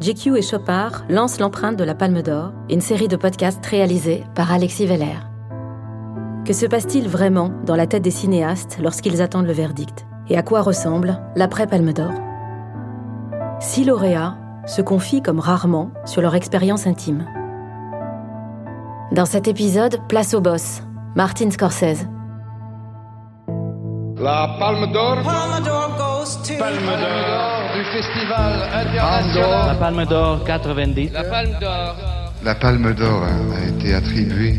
GQ et Chopard lancent l'empreinte de la Palme d'Or, une série de podcasts réalisés par Alexis Veller. Que se passe-t-il vraiment dans la tête des cinéastes lorsqu'ils attendent le verdict? Et à quoi ressemble l'après-Palme d'Or? Six lauréats se confient comme rarement sur leur expérience intime. Dans cet épisode, place au boss, Martin Scorsese. La Palme d'Or. Palme d'Or Festival international. La Palme d'Or 90. La Palme d'Or. La Palme d'Or a été attribuée.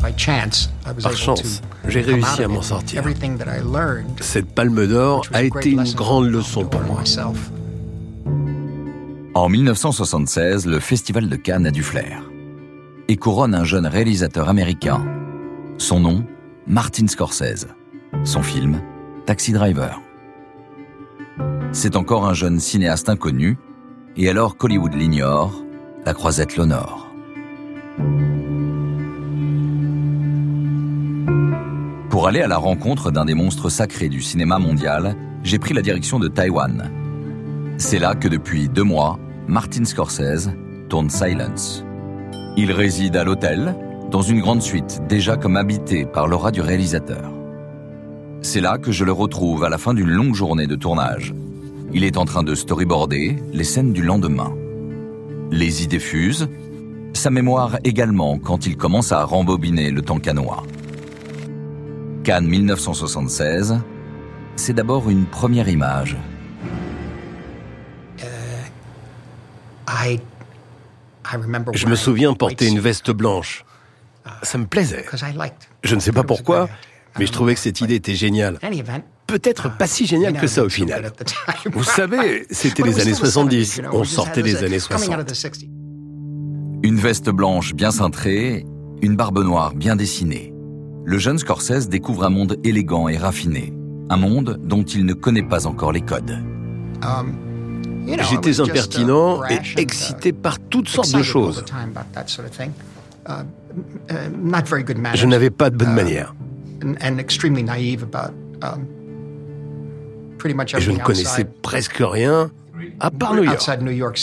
Par chance, j'ai réussi à m'en sortir. Cette palme d'or a été une grande leçon pour moi. En 1976, le Festival de Cannes a du flair et couronne un jeune réalisateur américain. Son nom, Martin Scorsese. Son film, Taxi Driver. C'est encore un jeune cinéaste inconnu, et alors qu'Hollywood l'ignore, la croisette l'honore. Pour aller à la rencontre d'un des monstres sacrés du cinéma mondial, j'ai pris la direction de Taïwan. C'est là que depuis deux mois, Martin Scorsese tourne Silence. Il réside à l'hôtel, dans une grande suite déjà comme habité par l'aura du réalisateur. C'est là que je le retrouve à la fin d'une longue journée de tournage. Il est en train de storyboarder les scènes du lendemain. Les idées fusent, sa mémoire également quand il commence à rembobiner le temps canois. Cannes 1976, c'est d'abord une première image. Je me souviens porter une veste blanche. Ça me plaisait. Je ne sais pas pourquoi, mais je trouvais que cette idée était géniale. Peut-être pas si géniale que ça au final. Vous savez, c'était les années 70. On sortait des années 60. Une veste blanche bien cintrée, une barbe noire bien dessinée. Le jeune Scorsese découvre un monde élégant et raffiné. Un monde dont il ne connaît pas encore les codes. J'étais impertinent et excité par toutes sortes de choses. Je n'avais pas de bonne manière. Et je ne connaissais presque rien à part New York.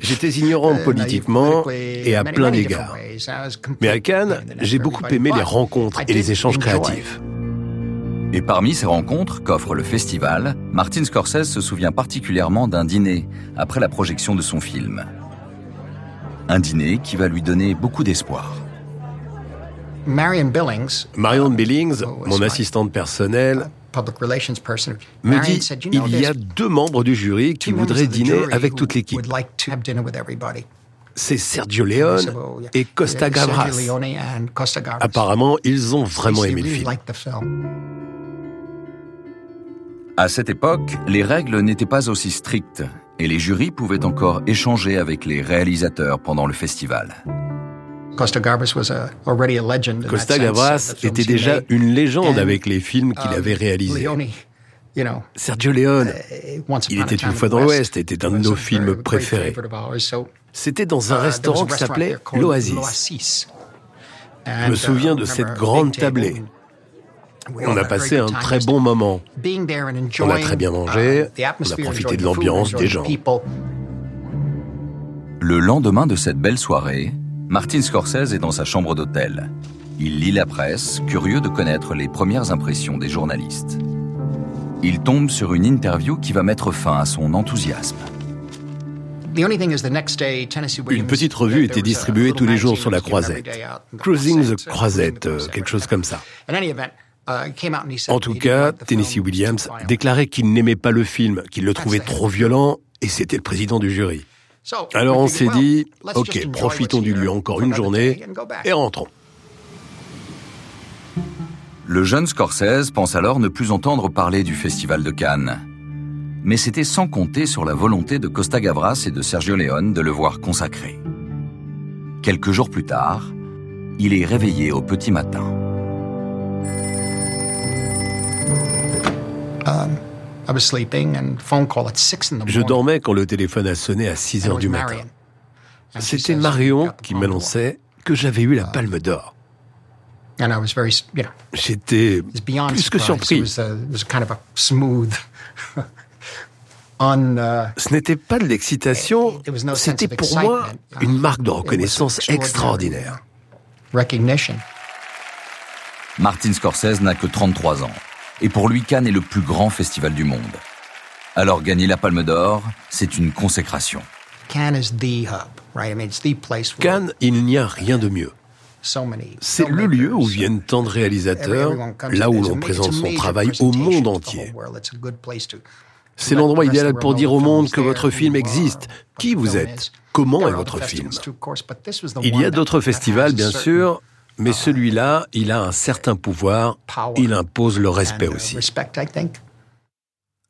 J'étais ignorant politiquement et à plein d'égards. Mais à Cannes, j'ai beaucoup aimé les rencontres et les échanges créatifs. Et parmi ces rencontres qu'offre le festival, Martin Scorsese se souvient particulièrement d'un dîner après la projection de son film. Un dîner qui va lui donner beaucoup d'espoir. Marion Billings, mon assistante personnelle, me dit il y a deux membres du jury qui voudraient dîner avec toute l'équipe. C'est Sergio Leone et Costa Gavras. Apparemment, ils ont vraiment aimé le film. À cette époque, les règles n'étaient pas aussi strictes et les jurys pouvaient encore échanger avec les réalisateurs pendant le festival. Costa Gavras était déjà une légende avec les films qu'il avait réalisés. Sergio Leone, Il était une fois dans l'Ouest, était un de nos films préférés. C'était dans un restaurant qui s'appelait l'Oasis. Je me souviens de cette grande tablée. On a passé un très bon moment. On a très bien mangé, on a profité de l'ambiance des gens. Le lendemain de cette belle soirée, Martin Scorsese est dans sa chambre d'hôtel. Il lit la presse, curieux de connaître les premières impressions des journalistes. Il tombe sur une interview qui va mettre fin à son enthousiasme. Une petite revue était distribuée tous les jours sur la croisette. Cruising the Croisette, euh, quelque chose comme ça. En tout cas, Tennessee Williams déclarait qu'il n'aimait pas le film, qu'il le trouvait trop violent, et c'était le président du jury. Alors on s'est dit, ok, profitons du lieu encore une journée et rentrons. Le jeune Scorsese pense alors ne plus entendre parler du Festival de Cannes. Mais c'était sans compter sur la volonté de Costa Gavras et de Sergio Leone de le voir consacré. Quelques jours plus tard, il est réveillé au petit matin. Je dormais quand le téléphone a sonné à 6 heures du matin. C'était Marion qui m'annonçait que j'avais eu la palme d'or. J'étais plus que surpris. Ce n'était pas de l'excitation, c'était pour moi une marque de reconnaissance extraordinaire. Martin Scorsese n'a que 33 ans. Et pour lui, Cannes est le plus grand festival du monde. Alors gagner la Palme d'Or, c'est une consécration. Cannes, il n'y a rien de mieux. C'est le lieu où viennent tant de réalisateurs, là où l'on présente son travail au monde entier. C'est l'endroit idéal pour dire au monde que votre film existe, qui vous êtes, comment est votre film? Il y a d'autres festivals, bien sûr, mais celui-là, il a un certain pouvoir, il impose le respect aussi.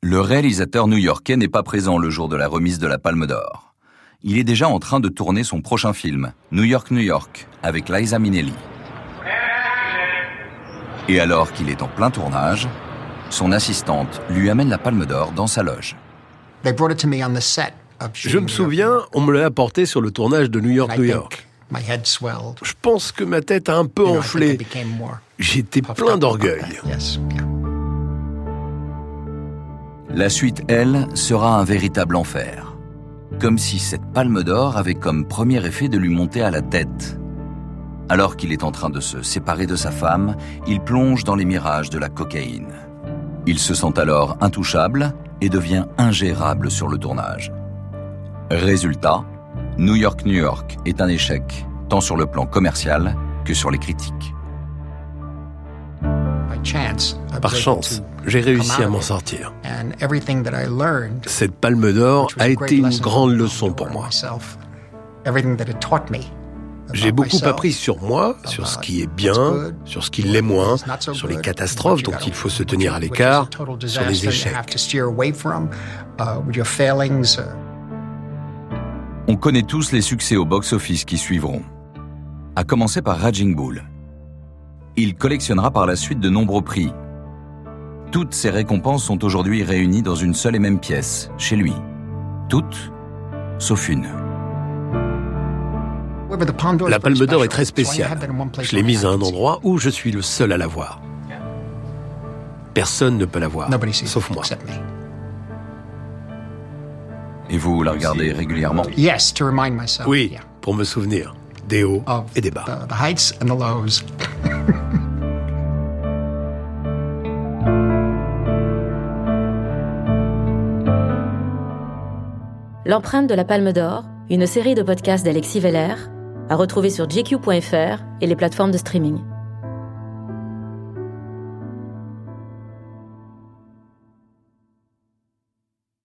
Le réalisateur new-yorkais n'est pas présent le jour de la remise de la Palme d'Or. Il est déjà en train de tourner son prochain film, New York, New York, avec Liza Minnelli. Et alors qu'il est en plein tournage, son assistante lui amène la Palme d'Or dans sa loge. Je me souviens, on me l'a apporté sur le tournage de New York, New York. Je pense que ma tête a un peu enflé. J'étais plein d'orgueil. La suite, elle, sera un véritable enfer. Comme si cette palme d'or avait comme premier effet de lui monter à la tête. Alors qu'il est en train de se séparer de sa femme, il plonge dans les mirages de la cocaïne. Il se sent alors intouchable et devient ingérable sur le tournage. Résultat, New York, New York est un échec, tant sur le plan commercial que sur les critiques. Par chance, j'ai réussi à m'en sortir. Cette palme d'or a été une grande leçon pour moi. J'ai beaucoup appris sur moi, sur ce qui est bien, sur ce qui l'est moins, sur les catastrophes dont il faut se tenir à l'écart, sur les échecs. On connaît tous les succès au box-office qui suivront. À commencer par Raging Bull. Il collectionnera par la suite de nombreux prix. Toutes ces récompenses sont aujourd'hui réunies dans une seule et même pièce, chez lui. Toutes, sauf une. La palme d'or est très spéciale. Je l'ai mise à un endroit où je suis le seul à la voir. Personne ne peut la voir, sauf moi. Et vous la regardez régulièrement Oui, pour me souvenir des hauts et des bas. L'empreinte de la Palme d'Or, une série de podcasts d'Alexis Veller, à retrouver sur gq.fr et les plateformes de streaming.